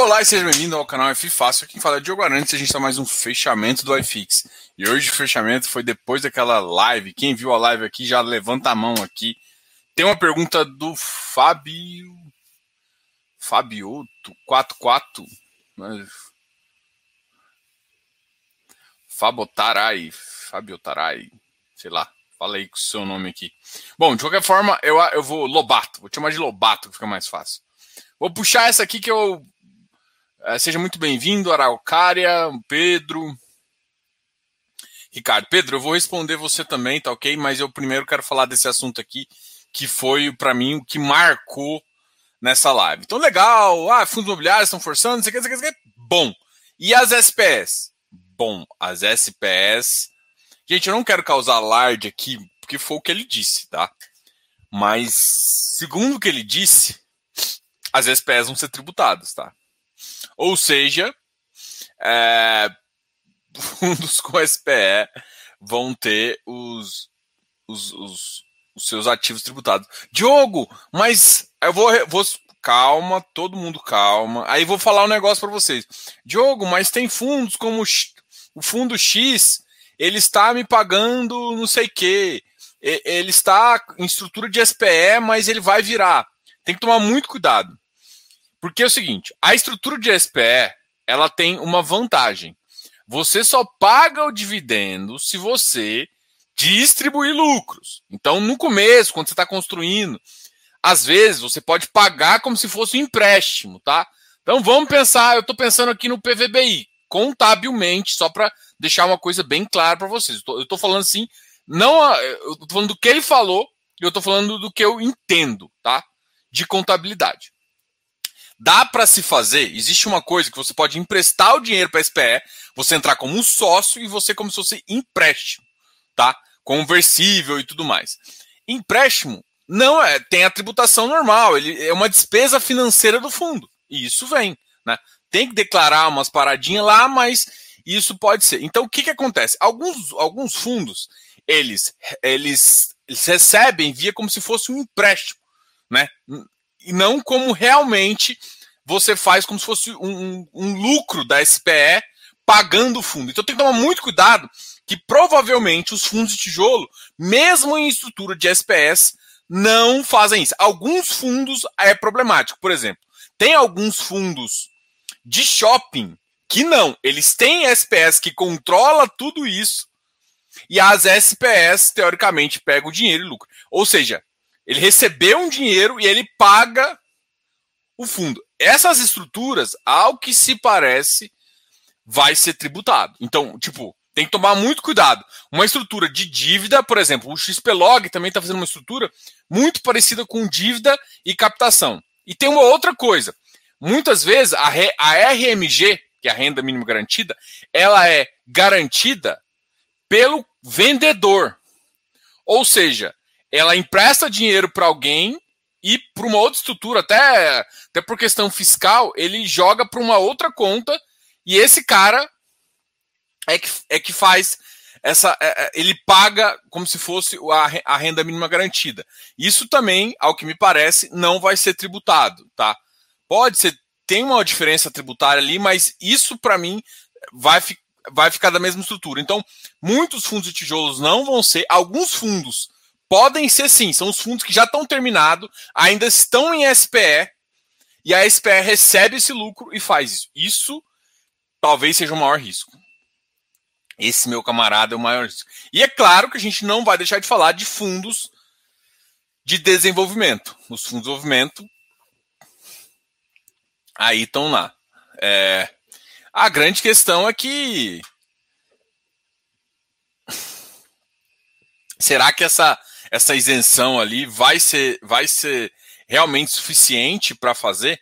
Olá e seja bem-vindo ao canal F Fácil. Aqui quem fala é Diogo Arantes e a gente está mais um fechamento do iFix. E hoje o fechamento foi depois daquela live. Quem viu a live aqui já levanta a mão aqui. Tem uma pergunta do Fábio. Fabioto 44. Fabotarai. Fabiotarai. Sei lá. Fala aí com o seu nome aqui. Bom, de qualquer forma, eu, eu vou. Lobato. Vou te chamar de Lobato, que fica mais fácil. Vou puxar essa aqui que eu seja muito bem-vindo, Araucária, Pedro. Ricardo, Pedro, eu vou responder você também, tá ok? Mas eu primeiro quero falar desse assunto aqui, que foi, para mim, o que marcou nessa live. Então, legal, ah, fundos imobiliários estão forçando, não sei o que, bom. E as SPS? Bom, as SPS. Gente, eu não quero causar alarde aqui, porque foi o que ele disse, tá? Mas, segundo o que ele disse, as SPS vão ser tributadas, tá? Ou seja, é, fundos com SPE vão ter os, os, os, os, seus ativos tributados. Diogo, mas eu vou, vou. Calma, todo mundo calma. Aí vou falar um negócio para vocês. Diogo, mas tem fundos como o fundo X, ele está me pagando não sei o quê. Ele está em estrutura de SPE, mas ele vai virar. Tem que tomar muito cuidado. Porque é o seguinte, a estrutura de SPE, ela tem uma vantagem. Você só paga o dividendo se você distribuir lucros. Então, no começo, quando você está construindo, às vezes você pode pagar como se fosse um empréstimo, tá? Então, vamos pensar, eu estou pensando aqui no PVBI, contabilmente, só para deixar uma coisa bem clara para vocês. Eu estou falando assim, não, eu estou falando do que ele falou, e eu estou falando do que eu entendo, tá? De contabilidade. Dá para se fazer. Existe uma coisa que você pode emprestar o dinheiro para a SPE, você entrar como um sócio e você como se fosse empréstimo, tá? Conversível e tudo mais. Empréstimo não é, tem a tributação normal, ele é uma despesa financeira do fundo. E isso vem, né? Tem que declarar umas paradinhas lá, mas isso pode ser. Então o que que acontece? Alguns alguns fundos, eles eles, eles recebem via como se fosse um empréstimo, né? e não como realmente você faz como se fosse um, um, um lucro da SPE pagando o fundo. Então tem que tomar muito cuidado que provavelmente os fundos de tijolo, mesmo em estrutura de SPS, não fazem isso. Alguns fundos é problemático. Por exemplo, tem alguns fundos de shopping que não. Eles têm SPS que controla tudo isso e as SPS, teoricamente, pegam o dinheiro e lucro. Ou seja, ele recebeu um dinheiro e ele paga o fundo. Essas estruturas, ao que se parece, vai ser tributado. Então, tipo, tem que tomar muito cuidado. Uma estrutura de dívida, por exemplo, o XPlog também está fazendo uma estrutura muito parecida com dívida e captação. E tem uma outra coisa. Muitas vezes a, RMG, que é a renda mínima garantida, ela é garantida pelo vendedor. Ou seja, ela empresta dinheiro para alguém e para uma outra estrutura, até, até por questão fiscal, ele joga para uma outra conta e esse cara é que, é que faz essa. É, é, ele paga como se fosse a, a renda mínima garantida. Isso também, ao que me parece, não vai ser tributado, tá? Pode ser, tem uma diferença tributária ali, mas isso para mim vai, vai ficar da mesma estrutura. Então, muitos fundos de tijolos não vão ser, alguns fundos Podem ser sim, são os fundos que já estão terminados, ainda estão em SPE, e a SPE recebe esse lucro e faz isso. Isso talvez seja o maior risco. Esse meu camarada é o maior risco. E é claro que a gente não vai deixar de falar de fundos de desenvolvimento. Os fundos de desenvolvimento aí estão lá. É, a grande questão é que será que essa essa isenção ali vai ser, vai ser realmente suficiente para fazer?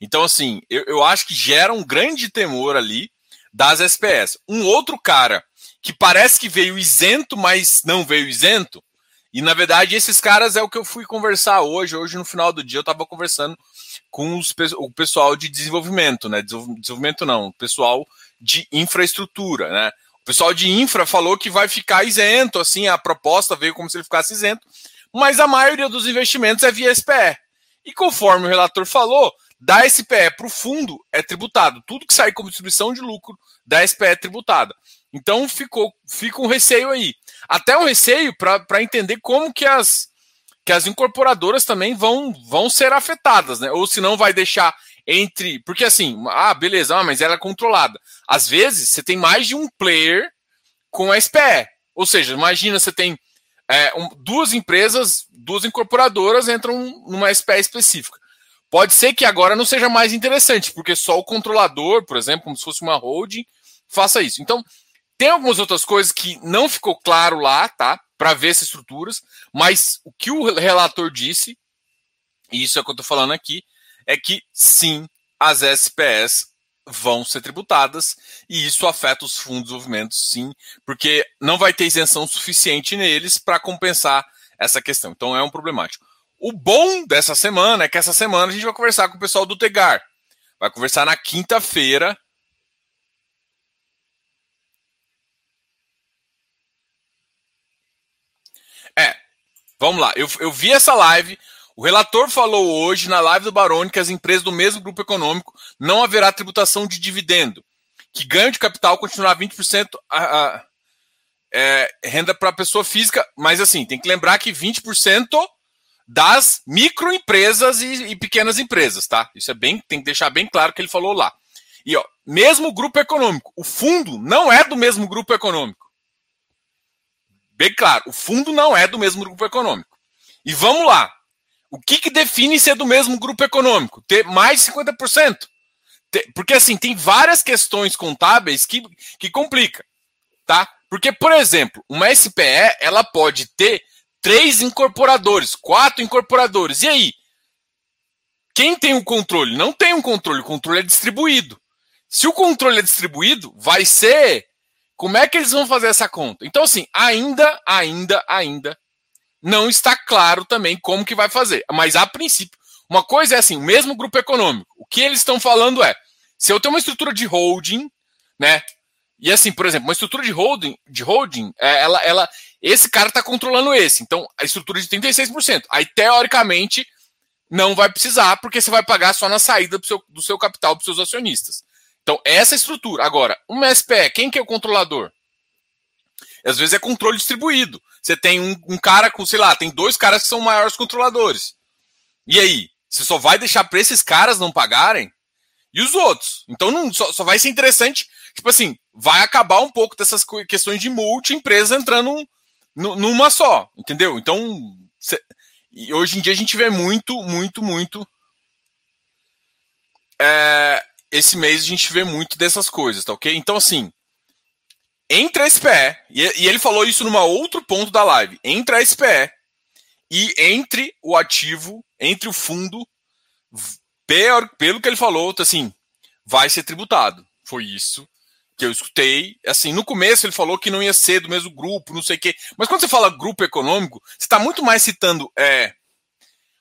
Então, assim, eu, eu acho que gera um grande temor ali das SPS. Um outro cara que parece que veio isento, mas não veio isento, e na verdade esses caras é o que eu fui conversar hoje. Hoje, no final do dia, eu estava conversando com os, o pessoal de desenvolvimento, né? Desenvolvimento não, pessoal de infraestrutura, né? Pessoal de infra falou que vai ficar isento, assim, a proposta veio como se ele ficasse isento, mas a maioria dos investimentos é via SPE. E conforme o relator falou, da SPE para o fundo é tributado. Tudo que sair como distribuição de lucro da SPE é tributada. Então ficou, fica um receio aí. Até um receio para entender como que as, que as incorporadoras também vão, vão ser afetadas, né? Ou se não vai deixar entre. Porque assim, ah, beleza, ah, mas ela é controlada. Às vezes você tem mais de um player com a SPE. Ou seja, imagina você tem é, um, duas empresas, duas incorporadoras entram numa SPE específica. Pode ser que agora não seja mais interessante, porque só o controlador, por exemplo, como se fosse uma holding, faça isso. Então, tem algumas outras coisas que não ficou claro lá, tá? Para ver essas estruturas, mas o que o relator disse, e isso é o que eu estou falando aqui, é que sim, as SPS vão ser tributadas e isso afeta os fundos de desenvolvimento, sim, porque não vai ter isenção suficiente neles para compensar essa questão. Então é um problemático. O bom dessa semana é que essa semana a gente vai conversar com o pessoal do Tegar. Vai conversar na quinta-feira É, vamos lá. Eu, eu vi essa live. O relator falou hoje na live do Baroni que as empresas do mesmo grupo econômico não haverá tributação de dividendo, que ganho de capital continuará 20% a, a é, renda para pessoa física, mas assim, tem que lembrar que 20% das microempresas e, e, pequenas empresas, tá? Isso é bem, tem que deixar bem claro que ele falou lá. E ó, mesmo grupo econômico, o fundo não é do mesmo grupo econômico. Bem claro, o fundo não é do mesmo grupo econômico. E vamos lá. O que, que define ser do mesmo grupo econômico? Ter mais de 50%. Porque assim, tem várias questões contábeis que, que complica. Tá? Porque, por exemplo, uma SPE ela pode ter três incorporadores, quatro incorporadores. E aí? Quem tem o controle? Não tem um controle, o controle é distribuído. Se o controle é distribuído, vai ser como é que eles vão fazer essa conta? Então, assim, ainda, ainda, ainda não está claro também como que vai fazer. Mas, a princípio, uma coisa é assim, o mesmo grupo econômico. O que eles estão falando é, se eu tenho uma estrutura de holding, né? E assim, por exemplo, uma estrutura de holding, de holding, é, ela, ela, esse cara está controlando esse. Então, a estrutura de 36%. Aí, teoricamente, não vai precisar, porque você vai pagar só na saída do seu, do seu capital para os seus acionistas. Então, essa estrutura. Agora, uma SPE, quem que é o controlador? Às vezes é controle distribuído. Você tem um, um, cara com, sei lá, tem dois caras que são maiores controladores. E aí? Você só vai deixar para esses caras não pagarem? E os outros? Então não, só, só vai ser interessante. Tipo assim, vai acabar um pouco dessas questões de multi-empresa entrando numa só. Entendeu? Então, cê, hoje em dia a gente vê muito, muito, muito. É, esse mês a gente vê muito dessas coisas, tá ok? Então, assim, entre a SPE, e, ele falou isso numa outro ponto da live, entre a SPE e entre o ativo, entre o fundo, pelo, que ele falou, tá assim, vai ser tributado. Foi isso que eu escutei. Assim, no começo ele falou que não ia ser do mesmo grupo, não sei o quê. Mas quando você fala grupo econômico, você está muito mais citando é,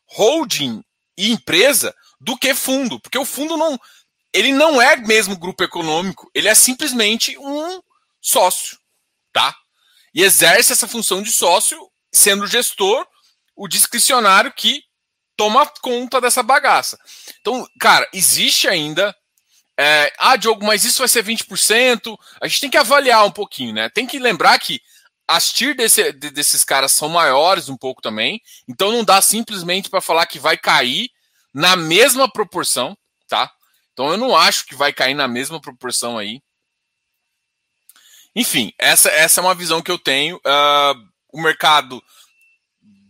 holding e empresa do que fundo, porque o fundo não ele não é mesmo grupo econômico, ele é simplesmente um sócio, tá? E exerce essa função de sócio, sendo o gestor, o discricionário que toma conta dessa bagaça. Então, cara, existe ainda. É, ah, Diogo, mas isso vai ser 20%. A gente tem que avaliar um pouquinho, né? Tem que lembrar que as TIR desse, desses caras são maiores um pouco também. Então não dá simplesmente para falar que vai cair na mesma proporção, tá? Então eu não acho que vai cair na mesma proporção aí. Enfim, essa, essa é uma visão que eu tenho. Uh, o mercado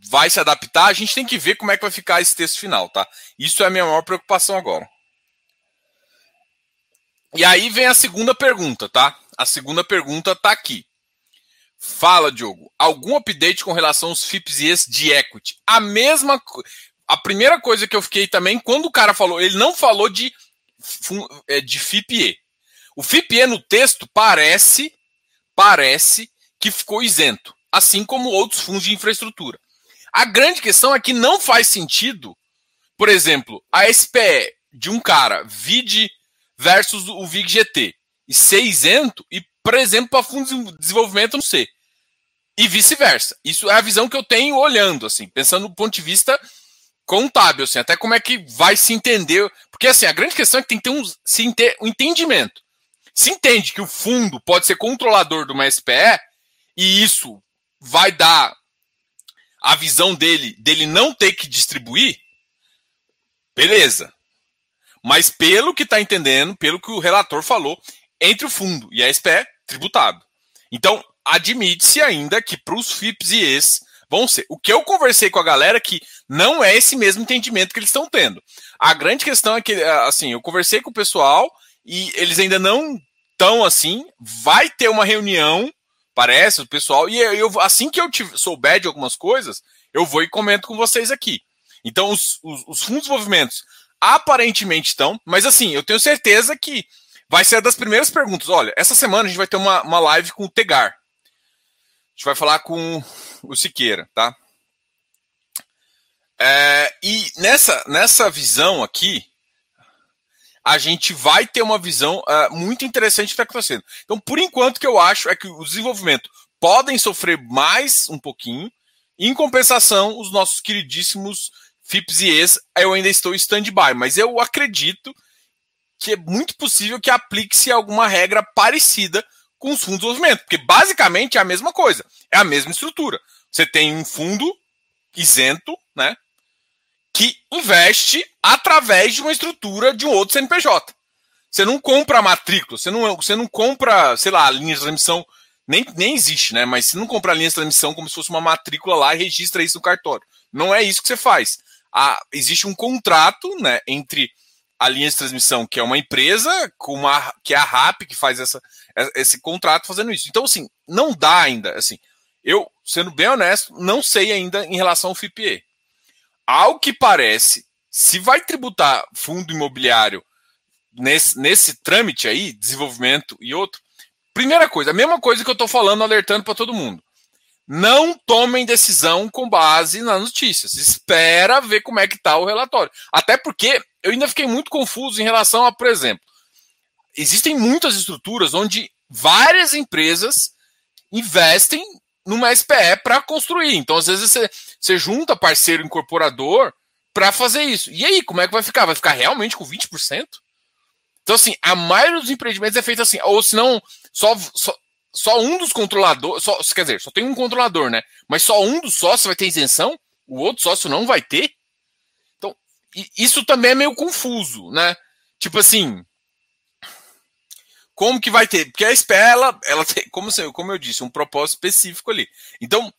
vai se adaptar. A gente tem que ver como é que vai ficar esse texto final, tá? Isso é a minha maior preocupação agora. E aí vem a segunda pergunta, tá? A segunda pergunta tá aqui. Fala, Diogo. Algum update com relação aos FIPS e esse de equity? A mesma. A primeira coisa que eu fiquei também, quando o cara falou, ele não falou de é, de FIPE. O FIPE no texto parece, parece que ficou isento, assim como outros fundos de infraestrutura. A grande questão é que não faz sentido, por exemplo, a SPE de um cara, VID versus o VIG GT, e ser isento, e, por exemplo, para fundos de desenvolvimento não ser. E vice-versa. Isso é a visão que eu tenho olhando, assim, pensando do ponto de vista contábil, assim, até como é que vai se entender. Porque assim, a grande questão é que tem que ter um, se um entendimento. Se entende que o fundo pode ser controlador de uma SPE, e isso vai dar a visão dele dele não ter que distribuir, beleza. Mas pelo que está entendendo, pelo que o relator falou, entre o fundo e a SPE, tributado. Então, admite-se ainda que para os FIPS e ES vão ser. O que eu conversei com a galera é que não é esse mesmo entendimento que eles estão tendo. A grande questão é que, assim, eu conversei com o pessoal e eles ainda não estão assim. Vai ter uma reunião, parece, o pessoal, e eu, assim que eu souber de algumas coisas, eu vou e comento com vocês aqui. Então, os, os, os fundos movimentos aparentemente estão, mas assim, eu tenho certeza que vai ser das primeiras perguntas. Olha, essa semana a gente vai ter uma, uma live com o Tegar. A gente vai falar com o Siqueira, tá? É, e nessa, nessa visão aqui, a gente vai ter uma visão uh, muito interessante do que está acontecendo. Então, por enquanto, o que eu acho é que o desenvolvimento podem sofrer mais um pouquinho, em compensação, os nossos queridíssimos FIPS e ES, eu ainda estou em stand-by, mas eu acredito que é muito possível que aplique-se alguma regra parecida com os fundos de desenvolvimento, porque basicamente é a mesma coisa, é a mesma estrutura. Você tem um fundo isento, né, que investe através de uma estrutura de um outro CNPJ. Você não compra matrícula, você não, você não compra, sei lá, a linha de transmissão, nem, nem existe, né? Mas você não compra a linha de transmissão como se fosse uma matrícula lá e registra isso no cartório. Não é isso que você faz. Ah, existe um contrato né, entre a linha de transmissão, que é uma empresa, com uma, que é a RAP, que faz essa, esse contrato fazendo isso. Então, assim, não dá ainda. Assim, eu, sendo bem honesto, não sei ainda em relação ao FIPE. Ao que parece, se vai tributar fundo imobiliário nesse, nesse trâmite aí, desenvolvimento e outro, primeira coisa, a mesma coisa que eu estou falando, alertando para todo mundo. Não tomem decisão com base nas notícias. Espera ver como é que está o relatório. Até porque eu ainda fiquei muito confuso em relação a, por exemplo, existem muitas estruturas onde várias empresas investem numa SPE para construir. Então, às vezes, você, você junta parceiro incorporador para fazer isso. E aí, como é que vai ficar? Vai ficar realmente com 20%? Então, assim, a maioria dos empreendimentos é feita assim. Ou se não, só, só, só um dos controladores, só, quer dizer, só tem um controlador, né? Mas só um dos sócios vai ter isenção, o outro sócio não vai ter. Então, isso também é meio confuso, né? Tipo assim, como que vai ter? Porque a SPE, ela, ela tem, como, como eu disse, um propósito específico ali. Então,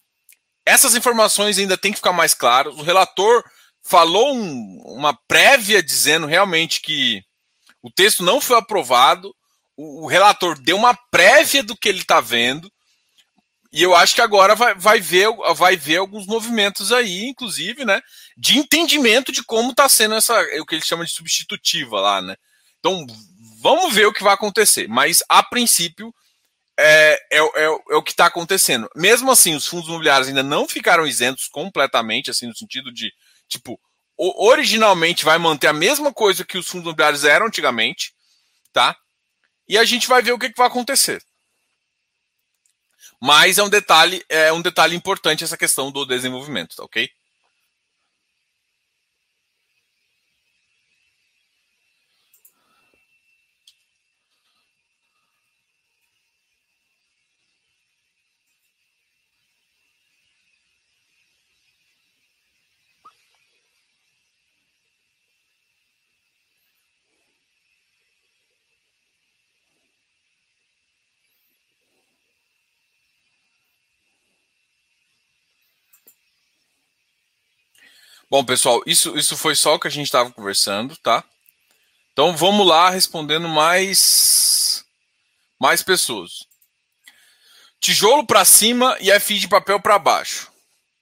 essas informações ainda tem que ficar mais claras. O relator falou um, uma prévia dizendo realmente que o texto não foi aprovado, o, o relator deu uma prévia do que ele está vendo, e eu acho que agora vai, vai, ver, vai ver alguns movimentos aí, inclusive, né, de entendimento de como está sendo essa, o que ele chama de substitutiva lá, né. Então, vamos ver o que vai acontecer, mas a princípio é, é, é, é o que está acontecendo. Mesmo assim, os fundos imobiliários ainda não ficaram isentos completamente, assim, no sentido de, tipo, originalmente vai manter a mesma coisa que os fundos imobiliários eram antigamente, tá? E a gente vai ver o que, que vai acontecer. Mas é um detalhe, é um detalhe importante essa questão do desenvolvimento, tá ok? Bom, pessoal, isso, isso foi só o que a gente estava conversando, tá? Então vamos lá respondendo mais mais pessoas. Tijolo para cima e FI de papel para baixo.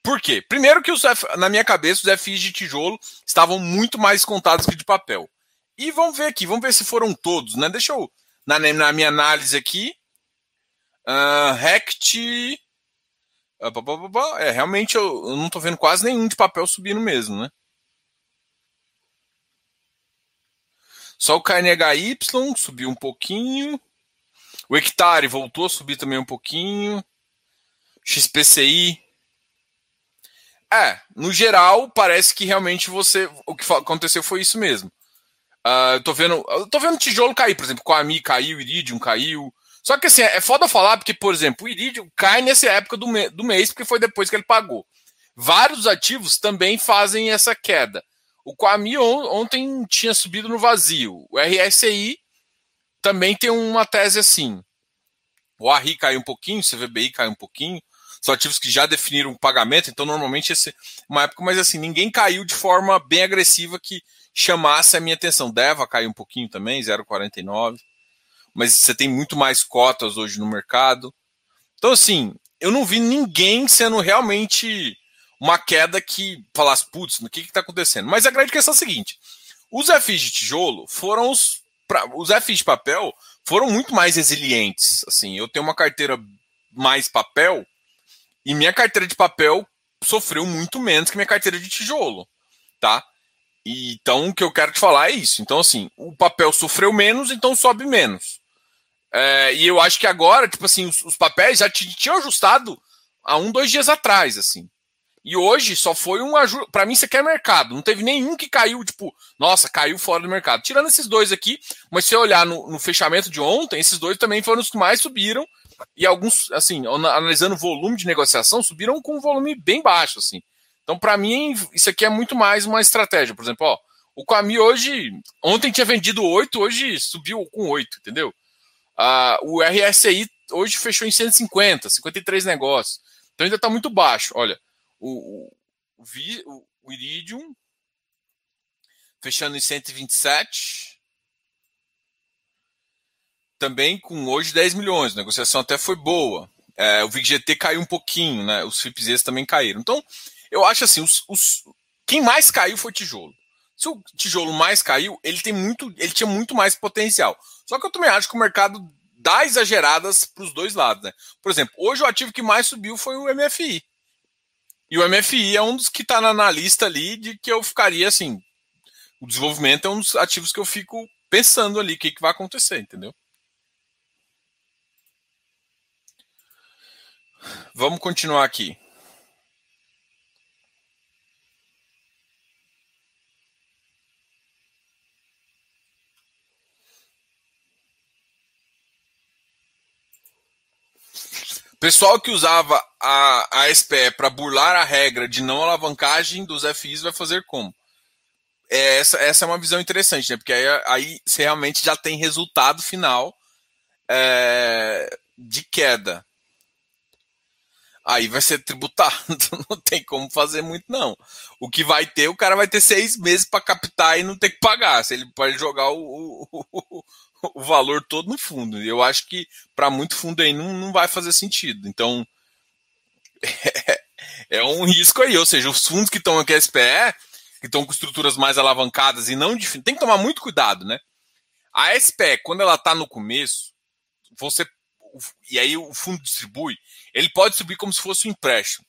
Por quê? Primeiro que os na minha cabeça os FIs de tijolo estavam muito mais contados que de papel. E vamos ver aqui, vamos ver se foram todos, né? Deixa eu na, na minha análise aqui, uh, Rect é, realmente eu, não estou vendo quase nenhum de papel subindo mesmo, né? Só o KNHY subiu um pouquinho. O hectare voltou a subir também um pouquinho. XPCI. É, no geral, parece que realmente você. O que aconteceu foi isso mesmo. Uh, eu tô vendo. Eu tô vendo tijolo cair, por exemplo, Coami caiu, Iridium caiu. Só que assim, é foda falar, porque, por exemplo, o Iridium cai nessa época do, do mês, porque foi depois que ele pagou. Vários ativos também fazem essa queda. O Coami on ontem tinha subido no vazio. O RSI também tem uma tese assim. O ARRI caiu um pouquinho, o CVBI caiu um pouquinho. São ativos que já definiram o pagamento, então normalmente esse é uma época, mas assim, ninguém caiu de forma bem agressiva que chamasse a minha atenção. Deva caiu um pouquinho também, 0,49. Mas você tem muito mais cotas hoje no mercado. Então, assim, eu não vi ninguém sendo realmente uma queda que falasse, putz, o que está acontecendo? Mas a grande questão é a seguinte: os FIs de tijolo foram os. Pra, os FIs de papel foram muito mais resilientes. Assim, eu tenho uma carteira mais papel e minha carteira de papel sofreu muito menos que minha carteira de tijolo, tá? Então, o que eu quero te falar é isso. Então, assim, o papel sofreu menos, então sobe menos. É, e eu acho que agora, tipo assim, os, os papéis já tinham ajustado há um, dois dias atrás, assim. E hoje só foi um ajuste. Para mim, isso aqui é mercado. Não teve nenhum que caiu, tipo, nossa, caiu fora do mercado. Tirando esses dois aqui, mas se você olhar no, no fechamento de ontem, esses dois também foram os que mais subiram e alguns, assim, analisando o volume de negociação, subiram com um volume bem baixo, assim. Então, para mim, isso aqui é muito mais uma estratégia. Por exemplo, ó, o Quami hoje, ontem tinha vendido 8, hoje subiu com 8, entendeu? O RSI hoje fechou em 150, 53 negócios. Então ainda está muito baixo. Olha, o, o, o, Iridium fechando em 127 também com hoje 10 milhões. A negociação até foi boa. É, o VIGGT caiu um pouquinho, né? Os FIPZs também caíram. Então, eu acho assim, os, os, quem mais caiu foi tijolo. Se o tijolo mais caiu, ele tem muito, ele tinha muito mais potencial. Só que eu também acho que o mercado dá exageradas para os dois lados, né? Por exemplo, hoje o ativo que mais subiu foi o MFI. E o MFI é um dos que está na, na lista ali de que eu ficaria assim. O desenvolvimento é um dos ativos que eu fico pensando ali o que, que vai acontecer, entendeu? Vamos continuar aqui. Pessoal que usava a, a SPE para burlar a regra de não alavancagem dos FIs vai fazer como? É, essa, essa é uma visão interessante, né? Porque aí, aí você realmente já tem resultado final é, de queda aí vai ser tributado. Não tem como fazer muito, não. O que vai ter, o cara vai ter seis meses para captar e não ter que pagar. Se ele pode jogar o, o, o valor todo no fundo. Eu acho que para muito fundo aí não, não vai fazer sentido. Então, é, é um risco aí. Ou seja, os fundos que estão aqui SPE, que estão com estruturas mais alavancadas e não tem que tomar muito cuidado, né? A SPE, quando ela está no começo, você e aí o fundo distribui, ele pode subir como se fosse um empréstimo?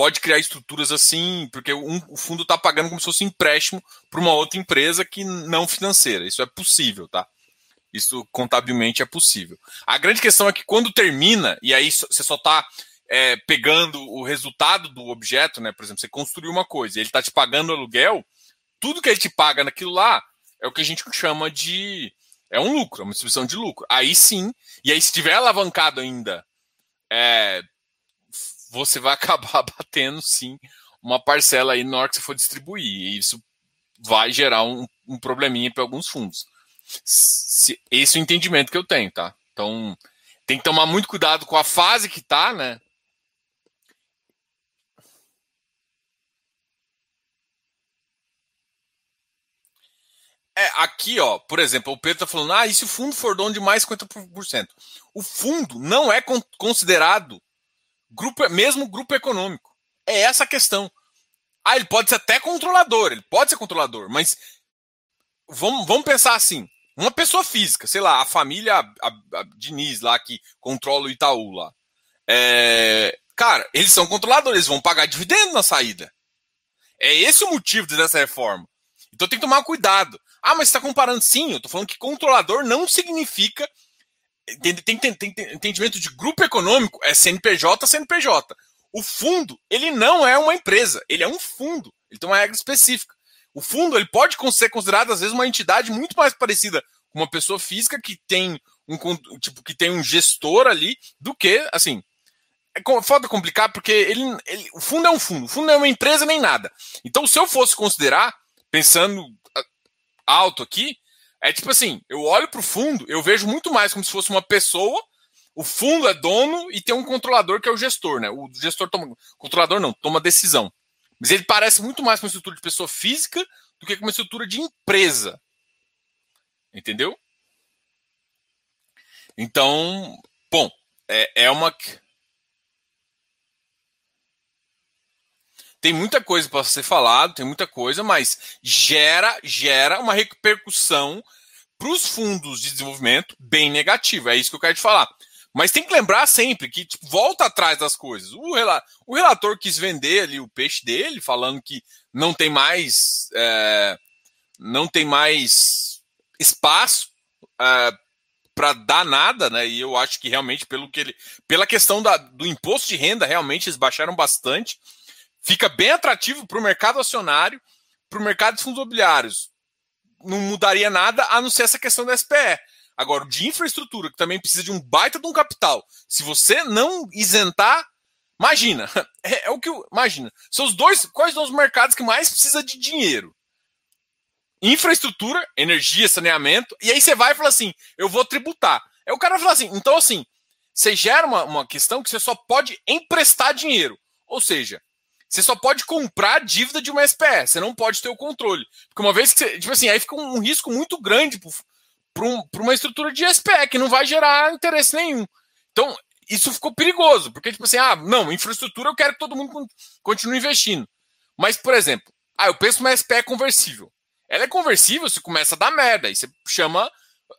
Pode criar estruturas assim, porque um, o fundo está pagando como se fosse empréstimo para uma outra empresa que não financeira. Isso é possível, tá? Isso contabilmente é possível. A grande questão é que quando termina, e aí você só está é, pegando o resultado do objeto, né? Por exemplo, você construiu uma coisa, ele está te pagando aluguel, tudo que ele te paga naquilo lá é o que a gente chama de é um lucro, é uma distribuição de lucro. Aí sim, e aí se tiver alavancado ainda, é, você vai acabar batendo sim uma parcela aí na hora que você for distribuir. E isso vai gerar um, um probleminha para alguns fundos. Se, esse é o entendimento que eu tenho, tá? Então, tem que tomar muito cuidado com a fase que tá, né? É, aqui, ó, por exemplo, o Pedro tá falando, ah, e se o fundo for dono de mais 50%? O fundo não é considerado grupo, mesmo grupo econômico. É essa a questão. Ah, ele pode ser até controlador, ele pode ser controlador, mas vamos, vamos pensar assim: uma pessoa física, sei lá, a família a, a, a Diniz lá que controla o Itaú lá. É, cara, eles são controladores, vão pagar dividendo na saída. É esse o motivo dessa reforma. Então tem que tomar cuidado. Ah, mas está comparando sim, eu estou falando que controlador não significa. Tem, tem, tem, tem, entendimento de grupo econômico, é CNPJ, CNPJ. O fundo, ele não é uma empresa, ele é um fundo. Ele tem uma regra específica. O fundo, ele pode ser considerado às vezes uma entidade muito mais parecida com uma pessoa física que tem um tipo que tem um gestor ali do que, assim, é foda complicar porque ele, ele, o fundo é um fundo, o fundo não é uma empresa nem nada. Então, se eu fosse considerar, pensando ah, alto aqui, é tipo assim, eu olho para o fundo, eu vejo muito mais como se fosse uma pessoa, o fundo é dono e tem um controlador que é o gestor, né? O gestor toma, controlador não, toma decisão. Mas ele parece muito mais com uma estrutura de pessoa física do que com uma estrutura de empresa. Entendeu? Então, bom, é, é uma tem muita coisa para ser falado, tem muita coisa, mas gera gera uma repercussão para os fundos de desenvolvimento bem negativa. É isso que eu quero te falar. Mas tem que lembrar sempre que tipo, volta atrás das coisas. O, rela o, relator quis vender ali o peixe dele, falando que não tem mais é, não tem mais espaço é, para dar nada, né? E eu acho que realmente pelo que ele, pela questão da, do imposto de renda, realmente eles baixaram bastante fica bem atrativo para o mercado acionário, para o mercado de fundos imobiliários. Não mudaria nada a não ser essa questão da SPE. Agora, de infraestrutura, que também precisa de um baita de um capital, se você não isentar, imagina, é, é o que. Imagina, são os dois. Quais são os mercados que mais precisa de dinheiro? Infraestrutura, energia, saneamento, e aí você vai e fala assim: eu vou tributar. Aí o cara fala assim: então, assim, você gera uma, uma questão que você só pode emprestar dinheiro. Ou seja, você só pode comprar a dívida de uma SPE, você não pode ter o controle. Porque uma vez que você. Tipo assim, aí fica um, risco muito grande para um, uma estrutura de SPE, que não vai gerar interesse nenhum. Então, isso ficou perigoso, porque, tipo assim, ah, não, infraestrutura eu quero que todo mundo continue investindo. Mas, por exemplo, ah, eu penso uma SPE conversível. Ela é conversível, você começa a dar merda, aí você chama.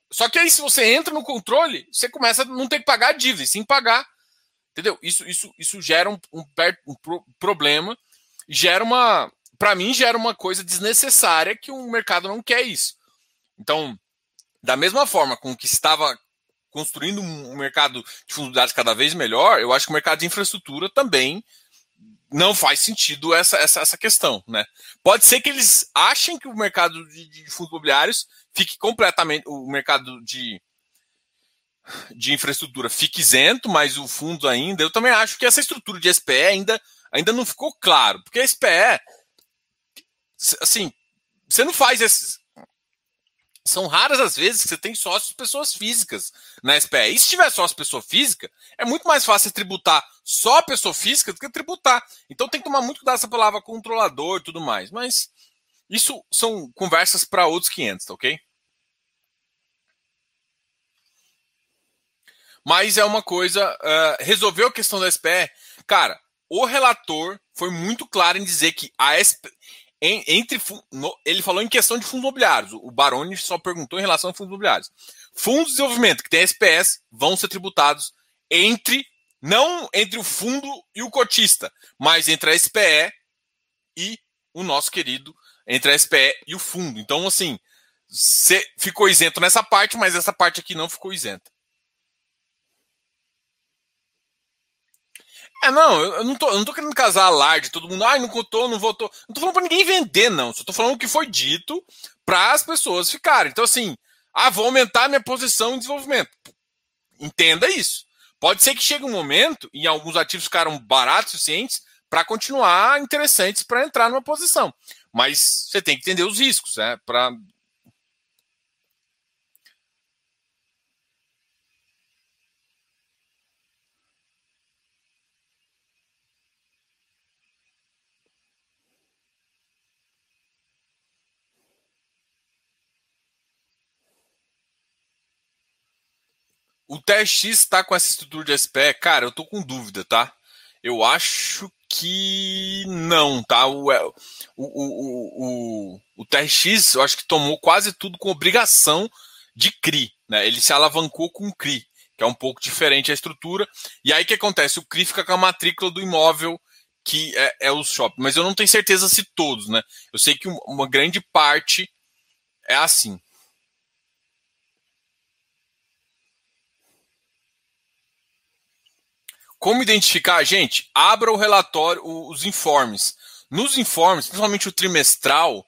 Só que aí, se você entra no controle, você começa a não ter que pagar a dívida, e sim pagar Entendeu? Isso, isso, isso gera um, um, um problema, gera uma. Para mim, gera uma coisa desnecessária que o mercado não quer isso. Então, da mesma forma com que estava construindo um mercado de fundos cada vez melhor, eu acho que o mercado de infraestrutura também não faz sentido essa, essa, essa questão. Né? Pode ser que eles achem que o mercado de, de fundos imobiliários fique completamente. O mercado de de infraestrutura fique isento, mas o fundo ainda, eu também acho que essa estrutura de SPE ainda, ainda não ficou claro, porque a SPE, assim, você não faz esses. São raras as vezes que você tem sócios pessoas físicas na SPE. E se tiver sócio pessoa física, é muito mais fácil tributar só a pessoa física do que tributar. Então tem que tomar muito cuidado essa palavra controlador e tudo mais. Mas isso são conversas para outros 500, tá ok? Mas é uma coisa. Uh, resolveu a questão da SPE. Cara, o relator foi muito claro em dizer que a SP, em, entre no, ele falou em questão de fundos imobiliários. O Baroni só perguntou em relação a fundos imobiliários. Fundos de desenvolvimento que tem SPS vão ser tributados entre não entre o fundo e o cotista, mas entre a SPE e o nosso querido entre a SPE e o fundo. Então, assim, ficou isento nessa parte, mas essa parte aqui não ficou isenta. É, não, eu não tô, eu não tô querendo casar alarde, todo mundo, ai, não contou, não votou. Não tô falando pra ninguém vender, não. Só tô falando o que foi dito para as pessoas ficarem. Então, assim, ah, vou aumentar minha posição em desenvolvimento. Entenda isso. Pode ser que chegue um momento, e alguns ativos ficaram baratos suficientes para continuar interessantes para entrar numa posição. Mas você tem que entender os riscos, né? Para O TX está com essa estrutura de SPE? Cara, eu tô com dúvida, tá? Eu acho que não, tá? O, é, o, o, o, o TRX, eu acho que tomou quase tudo com obrigação de CRI, né? Ele se alavancou com CRI, que é um pouco diferente a estrutura. E aí o que acontece? O CRI fica com a matrícula do imóvel que é, é o shopping, mas eu não tenho certeza se todos, né? Eu sei que uma grande parte é assim. Como identificar? Gente, abra o relatório, os informes. Nos informes, principalmente o trimestral,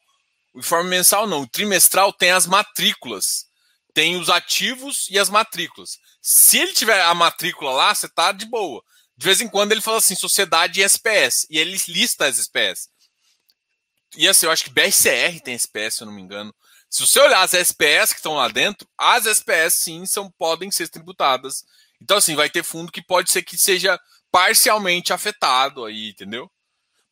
o informe mensal não, o trimestral tem as matrículas. Tem os ativos e as matrículas. Se ele tiver a matrícula lá, você tá de boa. De vez em quando ele fala assim, sociedade e SPS, e ele lista as SPS. E assim, eu acho que BRCR tem SPS, se eu não me engano. Se você olhar as SPS que estão lá dentro, as SPS sim são, podem ser tributadas. Então, assim, vai ter fundo que pode ser que seja parcialmente afetado aí, entendeu?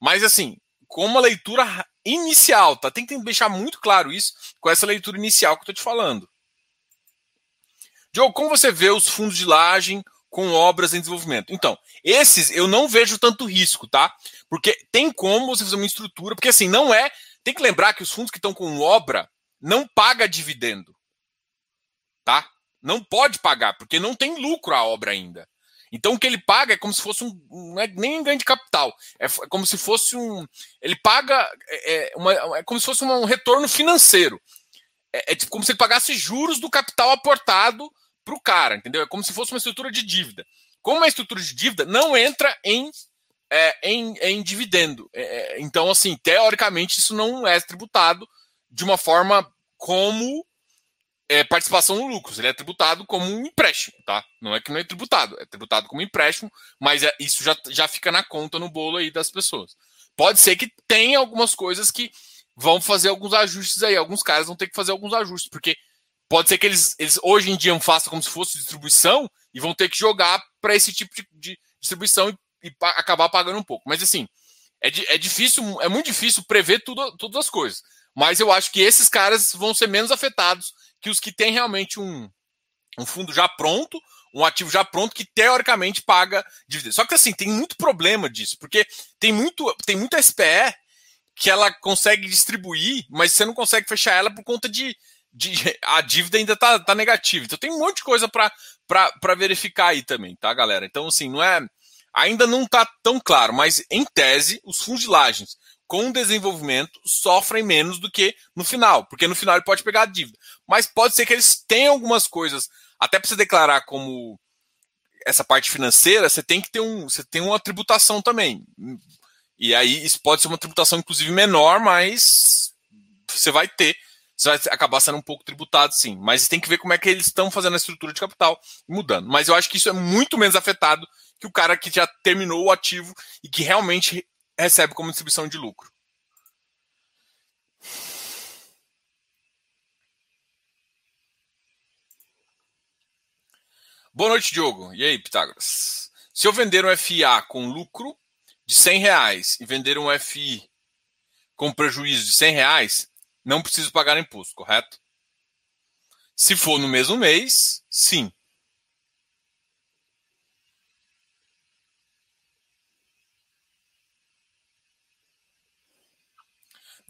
Mas assim, com uma leitura inicial, tá? Tem que deixar muito claro isso com essa leitura inicial que eu tô te falando. Diogo, como você vê os fundos de laje com obras em desenvolvimento? Então, esses eu não vejo tanto risco, tá? Porque tem como você fazer uma estrutura, porque assim, não é. Tem que lembrar que os fundos que estão com obra não paga dividendo. Não pode pagar, porque não tem lucro a obra ainda. Então o que ele paga é como se fosse um. Não é nem um ganho de capital. É, é como se fosse um. Ele paga. É, é uma, é como se fosse um retorno financeiro. É, é tipo como se ele pagasse juros do capital aportado para o cara, entendeu? É como se fosse uma estrutura de dívida. Como uma estrutura de dívida não entra em, é, em, em dividendo. É, é, então, assim, teoricamente, isso não é tributado de uma forma como é, participação no lucros. Ele é tributado como um empréstimo, tá? Não é que não é tributado, é tributado como empréstimo, mas é, isso já, já fica na conta no bolo aí das pessoas. Pode ser que tenha algumas coisas que vão fazer alguns ajustes aí. Alguns caras vão ter que fazer alguns ajustes, porque Pode ser que eles, eles hoje em dia façam como se fosse distribuição e vão ter que jogar para esse tipo de, de distribuição e, e, acabar pagando um pouco. Mas assim, é, é difícil, é muito difícil prever tudo, todas as coisas. Mas eu acho que esses caras vão ser menos afetados que os que têm realmente um, um fundo já pronto, um ativo já pronto que teoricamente paga dividendos. Só que assim, tem muito problema disso, porque tem muito, tem muita SPE que ela consegue distribuir, mas você não consegue fechar ela por conta de a dívida ainda tá, tá negativa. Então tem um monte de coisa para verificar aí também, tá, galera? Então, assim, não é. Ainda não está tão claro, mas em tese, os fundos de com desenvolvimento sofrem menos do que no final, porque no final ele pode pegar a dívida. Mas pode ser que eles tenham algumas coisas, até para você declarar como essa parte financeira, você tem que ter um, você tem uma tributação também. E aí isso pode ser uma tributação inclusive menor, mas você vai ter você vai acabar sendo um pouco tributado, sim. Mas tem que ver como é que eles estão fazendo a estrutura de capital mudando. Mas eu acho que isso é muito menos afetado que o cara que já terminou o ativo e que realmente recebe como distribuição de lucro. Boa noite, Diogo. E aí, Pitágoras? Se eu vender um FIA com lucro de 100 reais e vender um FI com prejuízo de 100 reais, não preciso pagar imposto, correto? Se for no mesmo mês, sim.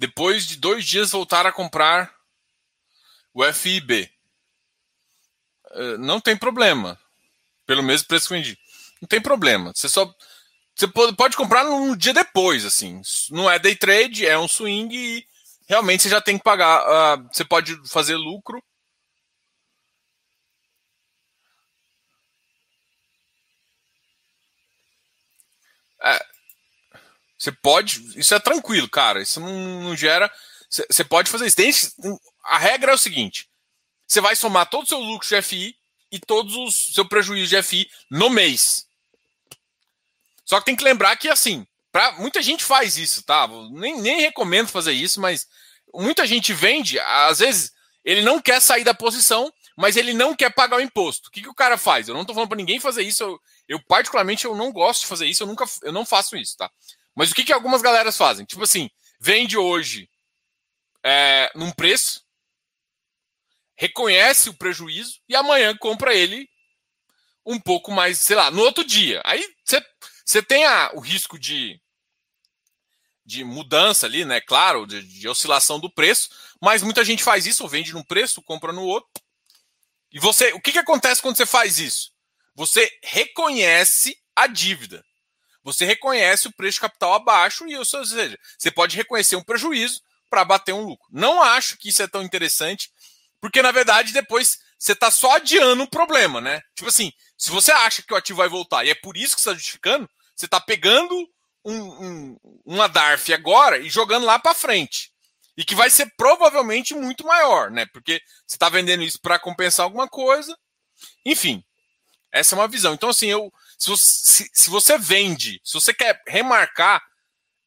Depois de dois dias voltar a comprar o FIB. Eh, não tem problema. Pelo mesmo preço que vendi. Não tem problema. Você só. Você pode comprar um dia depois, assim. Não é day trade, é um swing e realmente você já tem que pagar. Uh, você pode fazer lucro. É, você pode. Isso é tranquilo, cara. Isso não, não gera. Você, pode fazer isso. Tem, a regra é o seguinte: você vai somar todo o seu lucro de FI e todos os seu prejuízo de FI no mês. Só que tem que lembrar que assim, Pra, muita gente faz isso, tá? Nem, nem recomendo fazer isso, mas muita gente vende, às vezes ele não quer sair da posição, mas ele não quer pagar o imposto. O que, que o cara faz? Eu não tô falando para ninguém fazer isso. Eu, eu, particularmente, eu não gosto de fazer isso. Eu nunca, eu não faço isso, tá? Mas o que, que algumas galeras fazem? Tipo assim, vende hoje é, num preço, reconhece o prejuízo e amanhã compra ele um pouco mais, sei lá, no outro dia. Aí você tem a, o risco de, de mudança ali, né? Claro, de, de, oscilação do preço, mas muita gente faz isso, vende num preço, compra no outro. E você, o que, que acontece quando você faz isso? Você reconhece a dívida. Você reconhece o preço de capital abaixo e, ou seja, você pode reconhecer um prejuízo para bater um lucro. Não acho que isso é tão interessante, porque na verdade depois você está só adiando o problema, né? Tipo assim, Se você acha que o ativo vai voltar e é por isso que você está justificando, você está pegando um, um, uma DARF agora e jogando lá para frente. E que vai ser provavelmente muito maior, né? Porque você está vendendo isso para compensar alguma coisa. Enfim, essa é uma visão. Então, assim, eu, se, você, se, se você vende, se você quer remarcar,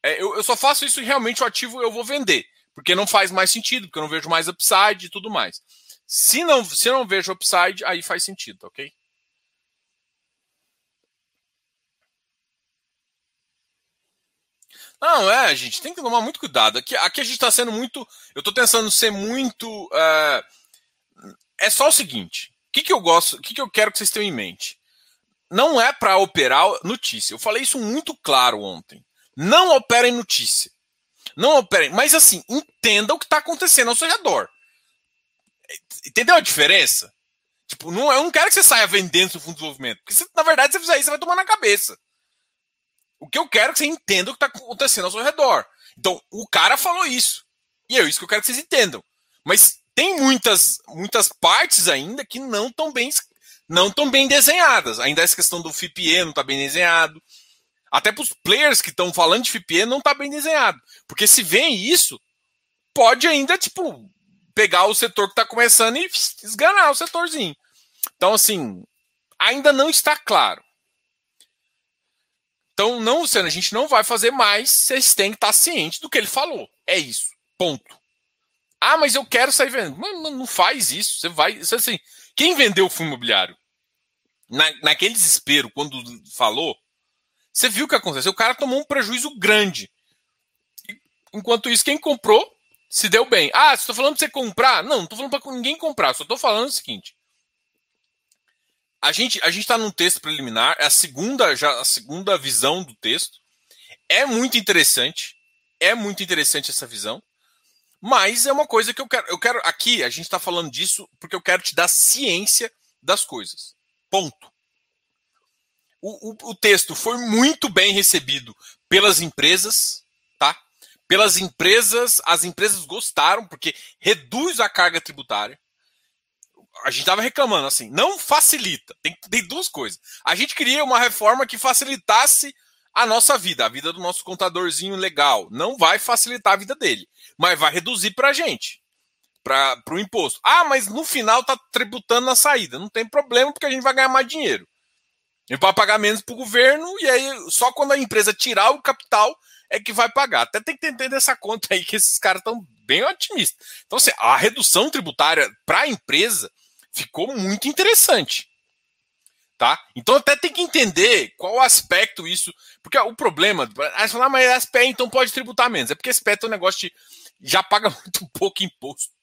é, eu, eu só faço isso realmente o ativo eu vou vender. Porque não faz mais sentido, porque eu não vejo mais upside e tudo mais. Se não, se não vejo upside, aí faz sentido, ok? Não, é, gente tem que tomar muito cuidado. Aqui, aqui a gente está sendo muito. Eu estou tentando ser muito. Uh, é só o seguinte: o que, que eu gosto, o que, que eu quero que vocês tenham em mente? Não é para operar notícia. Eu falei isso muito claro ontem. Não operem notícia. Não operem. Mas assim, entenda o que está acontecendo ao seu redor. Entendeu a diferença? Tipo, não, eu não quero que você saia vendendo seu fundo de desenvolvimento. Porque, na verdade, se você fizer isso, você vai tomar na cabeça. O que eu quero é que você entenda o que está acontecendo ao seu redor. Então, o cara falou isso. E é isso que eu quero que vocês entendam. Mas tem muitas, muitas partes ainda que não estão bem, não tão bem desenhadas. Ainda essa questão do FIPE não está bem desenhado. Até para os players que estão falando de FIPE não está bem desenhado. Porque se vem isso, pode ainda, tipo, pegar o setor que está começando e esganar o setorzinho. Então, assim, ainda não está claro. Então, não, Luciano, a gente não vai fazer mais, vocês têm que estar cientes do que ele falou. É isso. Ponto. Ah, mas eu quero sair vendendo. Não, não faz isso. Você vai. Você, assim, quem vendeu o fundo imobiliário? Na, naquele desespero, quando falou, você viu o que aconteceu? O cara tomou um prejuízo grande. Enquanto isso, quem comprou se deu bem. Ah, estou falando para você comprar? Não, não estou falando para ninguém comprar. Só estou falando o seguinte: a gente a está num texto preliminar, é a segunda já a segunda visão do texto. É muito interessante, é muito interessante essa visão, mas é uma coisa que eu quero eu quero aqui a gente está falando disso porque eu quero te dar ciência das coisas. Ponto. O, o, o texto foi muito bem recebido pelas empresas, tá? Pelas empresas, as empresas gostaram porque reduz a carga tributária a gente estava reclamando assim, não facilita. Tem, tem duas coisas. A gente queria uma reforma que facilitasse a nossa vida, a vida do nosso contadorzinho legal. Não vai facilitar a vida dele, mas vai reduzir para a gente, para o imposto. Ah, mas no final tá tributando na saída. Não tem problema, porque a gente vai ganhar mais dinheiro. Gente vai pagar menos para o governo, e aí só quando a empresa tirar o capital é que vai pagar. Até tem que entender essa conta aí, que esses caras estão bem otimistas. Então, assim, a redução tributária para a empresa ficou muito interessante. Tá? Então até tem que entender qual aspecto isso. Porque o problema, aí falar, ah, mas SPE então pode tributar menos. É porque SPE é um negócio de já paga muito pouco imposto.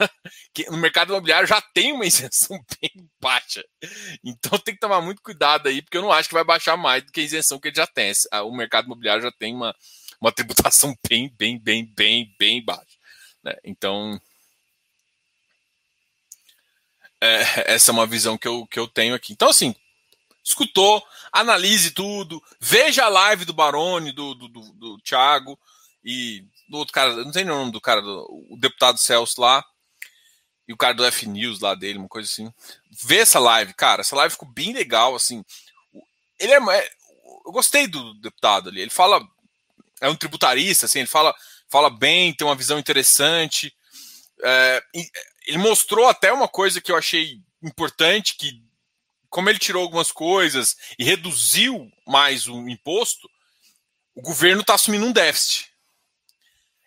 no mercado imobiliário já tem uma isenção bem baixa. Então tem que tomar muito cuidado aí, porque eu não acho que vai baixar mais do que a isenção que ele já tem. O mercado imobiliário já tem uma, uma tributação bem, bem, bem, bem, bem baixa. Né? Então é, essa é uma visão que eu, que eu tenho aqui. Então, assim, escutou, analise tudo, veja a live do Barone, do, do, do, do Thiago e do outro cara, não sei o nome do cara, do, o deputado Celso lá, e o cara do F News lá dele, uma coisa assim. Vê essa live, cara, essa live ficou bem legal, assim. Ele é, é eu gostei do deputado ali, ele fala, é um tributarista, assim, ele fala, fala bem, tem uma visão interessante. É, ele mostrou até uma coisa que eu achei importante, que como ele tirou algumas coisas e reduziu mais o imposto, o governo está assumindo um déficit.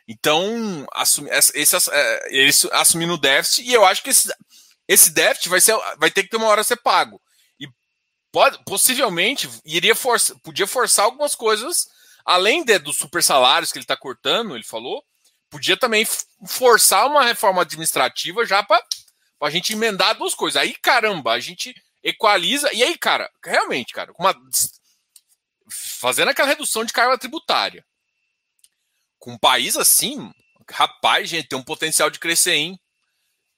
Então, assumi, esse, é, ele assumindo o déficit, e eu acho que esse, esse déficit vai, ser, vai ter que ter uma hora ser pago. E pode, possivelmente iria força, podia forçar algumas coisas, além de, dos super salários que ele está cortando, ele falou, podia também forçar uma reforma administrativa já para a gente emendar duas coisas. Aí, caramba, a gente equaliza. E aí, cara, realmente, cara, uma, fazendo aquela redução de carga tributária. Com um país assim, rapaz, gente, tem um potencial de crescer, hein?